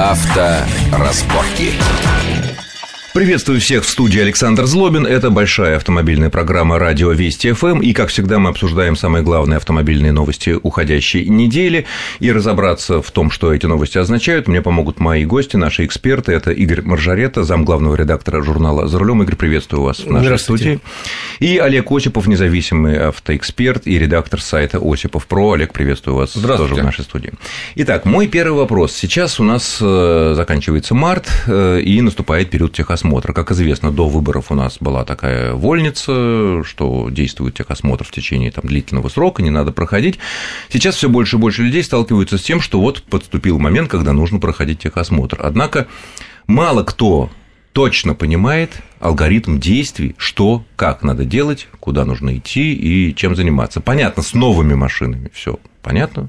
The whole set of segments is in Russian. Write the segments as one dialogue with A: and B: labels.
A: Авторазборки.
B: Приветствую всех в студии Александр Злобин. Это большая автомобильная программа «Радио Вести ФМ». И, как всегда, мы обсуждаем самые главные автомобильные новости уходящей недели. И разобраться в том, что эти новости означают, мне помогут мои гости, наши эксперты. Это Игорь Маржарета, зам главного редактора журнала «За рулем». Игорь, приветствую вас в нашей студии. И Олег Осипов, независимый автоэксперт и редактор сайта Осипов Про. Олег, приветствую вас тоже в нашей студии. Итак, мой первый вопрос. Сейчас у нас э, заканчивается март, э, и наступает период техосмотра техосмотра. Как известно, до выборов у нас была такая вольница, что действует техосмотр в течение там, длительного срока, не надо проходить. Сейчас все больше и больше людей сталкиваются с тем, что вот подступил момент, когда нужно проходить техосмотр. Однако мало кто точно понимает алгоритм действий, что, как надо делать, куда нужно идти и чем заниматься. Понятно, с новыми машинами все понятно.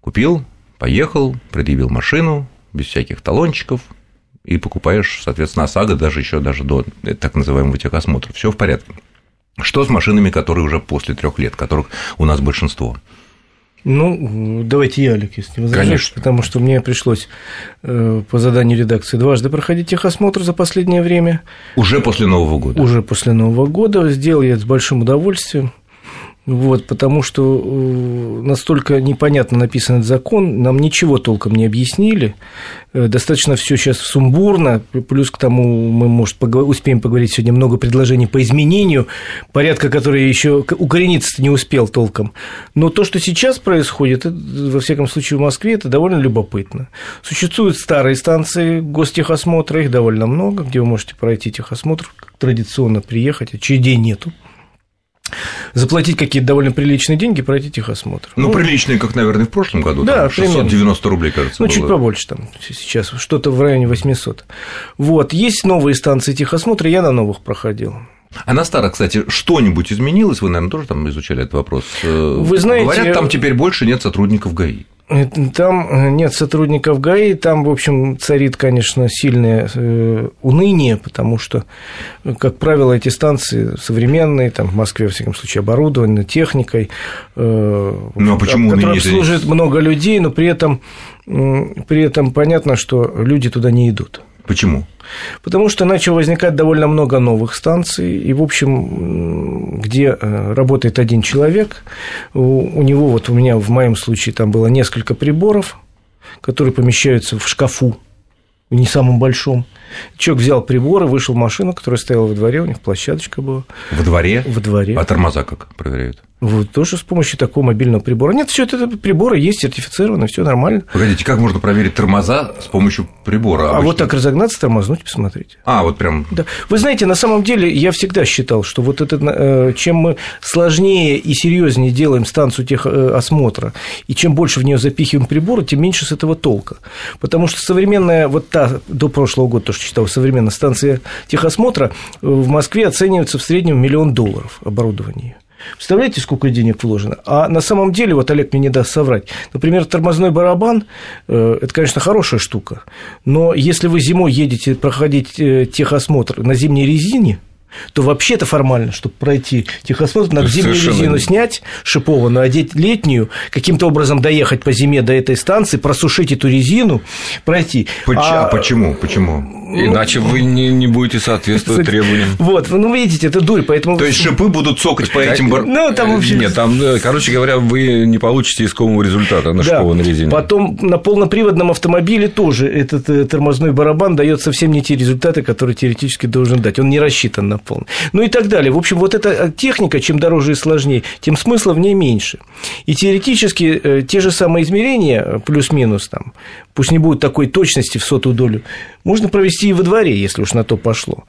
B: Купил, поехал, предъявил машину, без всяких талончиков, и покупаешь, соответственно, ОСАГО даже еще даже до так называемого техосмотра. Все в порядке. Что с машинами, которые уже после трех лет, которых у нас большинство?
C: Ну, давайте я, Олег, если не возражаешь, потому что мне пришлось э, по заданию редакции дважды проходить техосмотр за последнее время.
B: Уже после Нового года?
C: Уже после Нового года. Сделал я это с большим удовольствием. Вот, потому что э, настолько непонятно написан этот закон, нам ничего толком не объяснили. Э, достаточно все сейчас сумбурно, плюс к тому мы, может, успеем поговорить сегодня много предложений по изменению порядка, который еще укорениться не успел толком. Но то, что сейчас происходит, во всяком случае в Москве, это довольно любопытно. Существуют старые станции гостехосмотра, их довольно много, где вы можете пройти техосмотр, традиционно приехать, а чей день нету заплатить какие-то довольно приличные деньги, пройти техосмотр.
B: Ну, ну приличные, как, наверное, в прошлом году. Да, там 690 примерно. рублей, кажется.
C: Ну, было. чуть побольше там сейчас, что-то в районе 800. Вот, есть новые станции техосмотра, я на новых проходил.
B: А на старых, кстати, что-нибудь изменилось? Вы, наверное, тоже там изучали этот вопрос.
C: Вы знаете...
B: Говорят, там теперь больше нет сотрудников ГАИ.
C: Там э, нет сотрудников ГАИ, там, в общем, царит, конечно, сильное э, уныние, потому что, как правило, эти станции современные, там в Москве, во всяком случае, оборудованы техникой,
B: э, ну, а почему
C: которым служит много людей, но при этом, при этом понятно, что люди туда не идут.
B: Почему?
C: Потому что начало возникать довольно много новых станций, и, в общем, где э, работает один человек, у него, вот у меня в моем случае там было несколько приборов, которые помещаются в шкафу, не самом большом. Человек взял приборы, вышел в машину, которая стояла во дворе, у них площадочка была.
B: Во дворе?
C: Во дворе.
B: А тормоза как проверяют?
C: Вот, тоже с помощью такого мобильного прибора. Нет, все это приборы есть сертифицированы, все нормально.
B: Погодите, как можно проверить тормоза с помощью прибора?
C: Обычно? А вот так разогнаться, тормознуть, посмотрите.
B: А, вот прям.
C: Да. Вы знаете, на самом деле я всегда считал, что вот это, э, чем мы сложнее и серьезнее делаем станцию техосмотра, и чем больше в нее запихиваем приборы, тем меньше с этого толка. Потому что современная, вот та до прошлого года, то, что считал, современная станция техосмотра э, в Москве оценивается в среднем миллион долларов оборудование. Представляете, сколько денег вложено? А на самом деле, вот Олег мне не даст соврать, например, тормозной барабан э, – это, конечно, хорошая штука, но если вы зимой едете проходить э, техосмотр на зимней резине, то вообще-то формально, чтобы пройти техосмотр, надо зимнюю резину снять, шипованную, одеть летнюю, каким-то образом доехать по зиме до этой станции, просушить эту резину, пройти.
B: Поч- а, а почему? Почему?
D: Иначе вы не, не будете соответствовать требованиям.
C: Вот, ну, видите, это дурь, поэтому...
B: То есть шипы будут цокать по этим... Бар...
D: Ну, там вообще... Нет, там, э, короче говоря, вы не получите искомого результата на шипованной резине.
C: Потом на полноприводном автомобиле тоже этот э, тормозной барабан дает совсем не те результаты, которые теоретически должен дать. Он не рассчитан на полный. Ну и так далее. В общем, вот эта э, техника, чем дороже и сложнее, тем смысла в ней меньше. И теоретически те же самые измерения, плюс-минус там, пусть не будет такой точности в сотую долю, можно провести и во дворе, если уж на то пошло.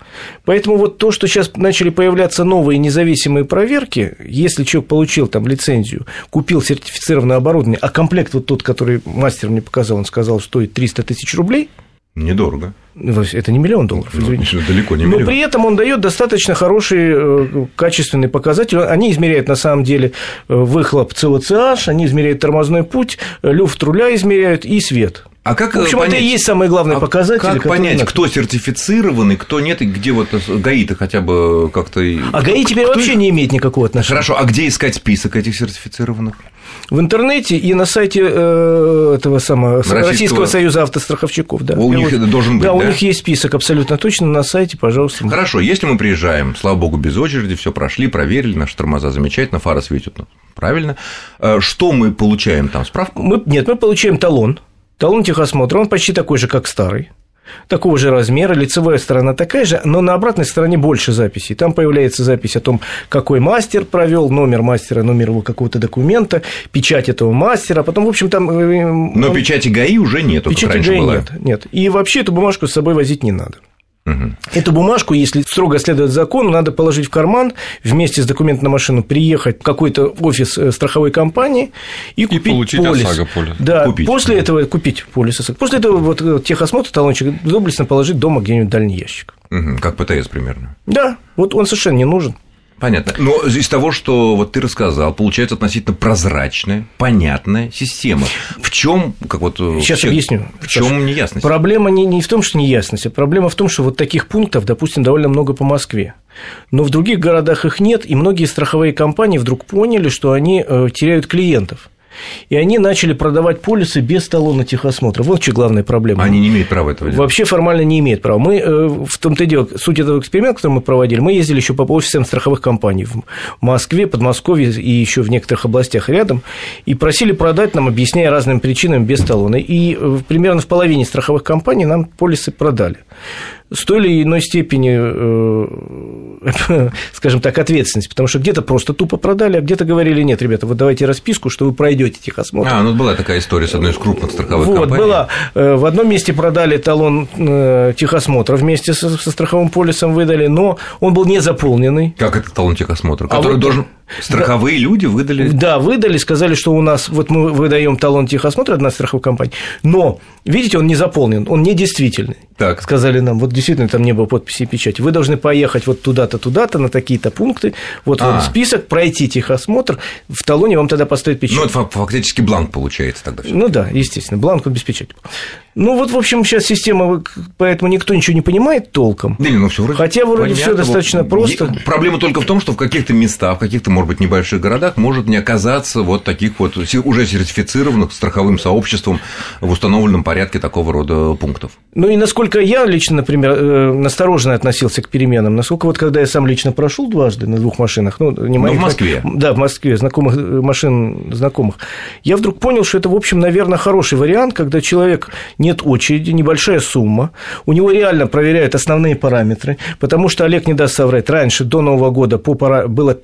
C: Поэтому вот то, что сейчас начали появляться новые независимые проверки, если человек получил там лицензию, купил сертифицированное оборудование, а комплект вот тот, который мастер мне показал, он сказал, стоит 300 тысяч рублей.
B: Недорого.
C: Это не миллион долларов,
B: ну, извините. далеко не миллион.
C: Но при этом он дает достаточно хороший э, качественный показатель. Они измеряют на самом деле э, выхлоп ЦОЦH, они измеряют тормозной путь, люфт руля измеряют и свет.
B: А как
C: в общем, понять, это и есть самый главный а показатель.
B: Как понять, надо... кто сертифицированный, кто нет, и где вот ГАИ-то хотя бы как-то...
C: А ГАИ теперь кто... вообще не имеет никакого отношения.
B: Хорошо, а где искать список этих сертифицированных?
C: В интернете и на сайте э, этого самого
B: Российского,
C: Российского союза автостраховщиков. Да,
B: у них это должен быть,
C: да,
B: да?
C: у них есть список абсолютно точно на сайте, пожалуйста.
B: Хорошо, если мы приезжаем, слава богу, без очереди, все прошли, проверили, наши тормоза замечательно, фары светят, ну, правильно. Э, Что мы получаем там? Справку?
C: Мы, нет, мы получаем талон. Талон техосмотра, он почти такой же, как старый. Такого же размера, лицевая сторона такая же, но на обратной стороне больше записей. Там появляется запись о том, какой мастер провел, номер мастера, номер его какого-то документа, печать этого мастера, потом, в общем, там... э,
B: Но
C: он-
B: печати ГАИ уже нету, как
C: печати
B: раньше
C: ГАИ
B: была.
C: нет, нет. И вообще эту бумажку с собой возить не надо. Эту бумажку, если строго следовать закону, надо положить в карман, вместе с документом на машину приехать в какой-то офис э, страховой компании и купить
D: получить
C: полис.
D: ОСАГО полис.
C: Да,
B: Купить,
C: после
B: да.
C: этого купить полис ОСАГО. После этого вот э, техосмотр, талончик доблестно положить дома где-нибудь в дальний ящик.
B: Мгм, Как ПТС примерно.
C: Да, вот он совершенно не нужен.
B: Понятно. Но из того, что вот ты рассказал, получается относительно прозрачная, понятная система. В чем, как вот э,
C: Сейчас
B: вообще,
C: объясню.
B: В чем неясность?
C: Проблема не, не в том, что неясность, а проблема в том, что вот таких пунктов, допустим, довольно много по Москве. Но в других городах их нет, и многие страховые компании вдруг поняли, что они э, теряют клиентов. И они начали продавать полисы без талона техосмотра. Вот что главная проблема.
B: Они не имеют права этого делать.
C: Вообще формально не имеет права. Мы э, в том-то и дело, суть этого эксперимента, который мы проводили, мы ездили еще по офисам страховых компаний в Москве, Подмосковье и еще в некоторых областях рядом, и просили продать нам, объясняя разными причинами, без талона. И э, примерно в половине страховых компаний нам полисы продали. С той или иной степени, э, скажем так, ответственности, потому что где-то просто тупо продали, а где-то говорили, нет, ребята, вот давайте расписку, что вы пройдете техосмотр.
B: А, ну была такая история с одной из крупных страховых
C: Вот,
B: компаний.
C: была. Э, В одном месте продали талон э, техосмотра вместе со, со страховым полисом выдали, но он был не заполненный.
B: Как это талон техосмотра?
C: А
B: Который
C: вот-
B: должен... Страховые люди выдали...
C: Да, выдали, сказали, что у нас, вот мы выдаем талон техосмотра, одна страховая компания, но, видите, он не заполнен, он недействительный.
B: Так.
C: Сказали нам, вот действительно там не было подписи и печати, вы должны поехать вот туда-то, туда-то, на такие-то пункты, вот
B: А.
C: вот список, пройти техосмотр, в талоне вам тогда поставят печать.
B: Ну, это фа- фактически бланк получается тогда.
C: Ну да, естественно, бланк без печати. Ну вот, в общем, сейчас система, поэтому никто ничего не понимает толком.
B: Да ну, всё вроде
C: Хотя вроде
B: понятно.
C: всё достаточно
B: Вот
C: просто.
B: Проблема только в том, что в каких-то местах, в каких-то, может быть, небольших городах может не оказаться вот таких вот уже сертифицированных страховым сообществом в установленном порядке такого рода пунктов.
C: Ну и насколько я лично, например, э, настороженно относился к переменам, насколько вот когда я сам лично прошел дважды на двух машинах, ну, не
B: Но
C: моих,
B: в Москве.
C: Да, в Москве, знакомых э, машин знакомых, я вдруг понял, что это, в общем, наверное, хороший вариант, когда человек нет очереди, небольшая сумма, у него реально проверяют основные параметры, потому что Олег не даст соврать, раньше, до Нового года, по пара... было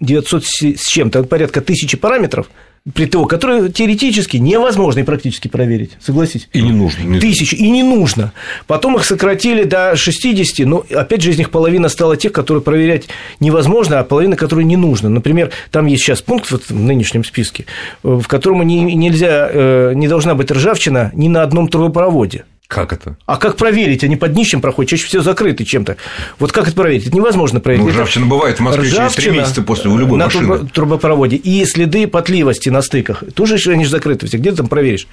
C: 900 с чем-то, порядка тысячи параметров, при ТО, которые теоретически невозможно и практически проверить, согласись.
D: И не нужно.
C: Тысяч, и не нужно. Потом их сократили до 60, но опять же из них половина стала тех, которые проверять невозможно, а половина, которые не нужно. Например, там есть сейчас пункт вот в нынешнем списке, э, в котором не, нельзя, э, не должна быть ржавчина ни на одном трубопроводе.
B: Как это?
C: А как проверить? Они под днищем проходят, чаще всего закрыты чем-то. Вот как это проверить? Это невозможно проверить.
B: Ну, ржавчина бывает в Москве через три
C: ржавчина
B: месяца после у любой
C: на
B: машины.
C: трубо- трубопроводе. И следы потливости на стыках. Тоже они же закрыты все. Где ты там проверишь,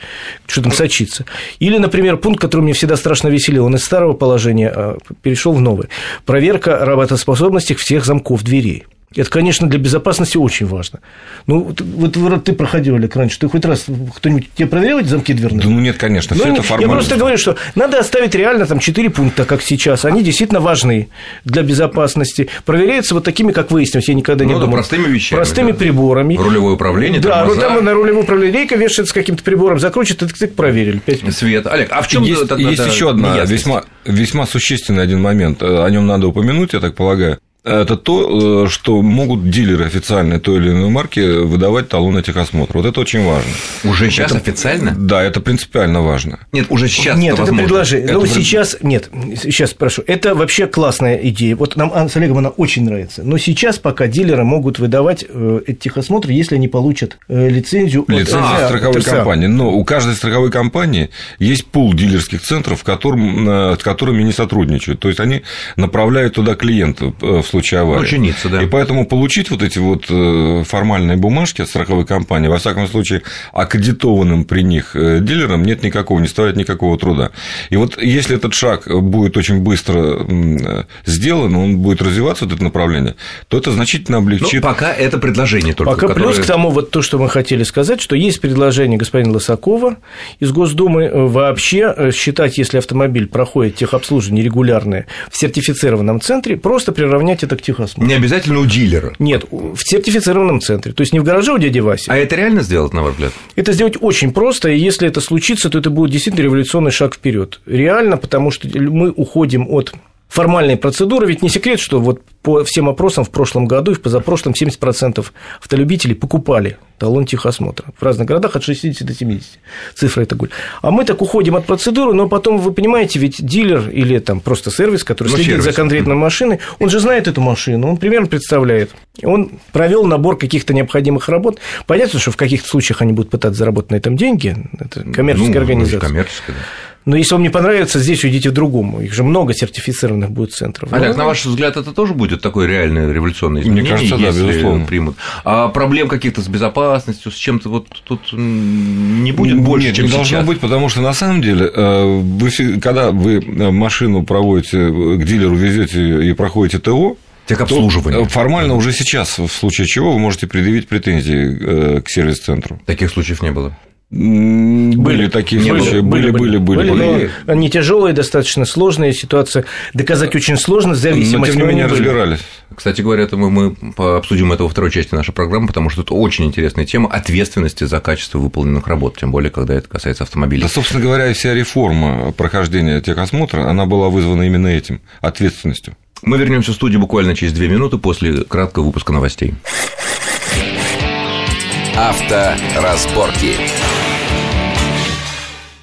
C: что там сочится? Или, например, пункт, который мне всегда страшно веселил, он из старого положения а, перешел в новое. Проверка работоспособности всех замков дверей. Это, конечно, для безопасности очень важно. Ну, вот, вот ты проходил, Олег, раньше, ты хоть раз кто-нибудь тебе проверял эти замки дверные?
D: Да ну нет, конечно,
C: Ну,
D: все
C: не-
D: это
C: я
D: формально.
C: просто говорю, что надо оставить реально там 4 пункта, как сейчас. Они действительно важны для безопасности. Проверяются вот такими, как выяснилось, я никогда не
B: Ну да,
C: думал.
B: простыми вещами,
C: Простыми
B: да.
C: приборами.
B: Рулевое управление,
C: Да,
B: тормоза.
C: там на рулевое управление рейка вешается с каким-то прибором, закручивает, тык тык проверили. Пять минут.
B: Свет. Олег, а в чем
D: есть, есть еще одна весьма, весьма существенный один момент. Э, О нем надо упомянуть, я так полагаю. Это то, э, что могут дилеры официальной той или иной марки выдавать талоны техосмотра. Вот это очень важно.
B: Уже сейчас официально?
C: Да,
D: это принципиально важно.
B: Нет, уже сейчас
C: Нет, это
B: возможно.
C: предложение.
B: Это
C: Ну,
B: пред-
C: сейчас, нет, сейчас спрошу. Это вообще классная идея. Вот нам а, с Олегом она очень нравится. Но сейчас пока дилеры могут выдавать э, эти техосмотры, если они получат э, лицензию от
D: Лицензия
C: ТСА,
D: страховой
C: ТСА.
D: компании. Но у каждой страховой компании есть пул дилерских центров, э, с которыми не сотрудничают. То есть они направляют туда клиентов. В случае аварии.
B: Ну, чиниться, да.
D: И поэтому получить вот эти вот э, формальные бумажки от страховой компании, во всяком случае, аккредитованным при них э, дилерам нет никакого, не стоит никакого труда. И вот если этот шаг будет очень быстро сделан, он будет развиваться, вот это направление, то это значительно облегчит.
B: Ну, пока это предложение только.
C: Пока которое... плюс к тому, вот то, что мы хотели сказать, что есть предложение господина Лысакова из Госдумы вообще считать, если автомобиль проходит техобслуживание регулярное в сертифицированном центре, просто приравнять это к техосмотру.
B: Не обязательно у дилера.
C: Нет, в сертифицированном центре. То есть не в гараже у дяди Васи.
B: А это реально сделать, на ваш взгляд?
C: Это сделать очень просто, и если это случится, то это будет действительно революционный шаг вперед. Реально, потому что мы уходим от формальные процедуры, ведь не секрет, что вот по всем опросам в прошлом году и в позапрошлом 70% автолюбителей покупали талон техосмотра. В разных городах от 60 до 70. Цифра это гуль. А мы так уходим от процедуры, но потом, вы понимаете, ведь дилер или там просто сервис, который ну, следит сервис. за конкретной машиной, он же знает эту машину, он примерно представляет. Он провел набор каких-то необходимых работ. Понятно, что в каких-то случаях они будут пытаться заработать на этом деньги. Это коммерческая ну, организация.
B: Коммерческая, да.
C: Но если вам не понравится, здесь уйдите в другому. Их же много сертифицированных будет центров.
B: Олег, Но... на ваш взгляд, это тоже будет такое реальное революционное изменение?
D: Мне кажется, да, безусловно.
B: примут. А проблем каких-то с безопасностью, с чем-то вот тут не будет больше,
D: Нет,
B: чем
D: не
B: сейчас?
D: должно быть, потому что на самом деле, э, вы, когда вы машину проводите э, к дилеру, везете и проходите ТО,
B: Техобслуживание.
D: Формально уже сейчас, в случае чего, вы можете предъявить претензии э, к сервис-центру.
B: Таких случаев не было.
D: Были, были такие не случаи, были, были, были, были,
C: были. Но они тяжелые, достаточно сложные, ситуация доказать очень сложно, зависимость. Но
D: тем не менее разбирались.
B: Кстати говоря, это мы, мы обсудим это во второй части нашей программы, потому что это очень интересная тема ответственности за качество выполненных работ, тем более, когда это касается автомобилей.
D: Да, собственно говоря, вся реформа прохождения техосмотра, она была вызвана именно этим, ответственностью.
B: Мы вернемся в студию буквально через две минуты после краткого выпуска новостей.
A: Авторазборки.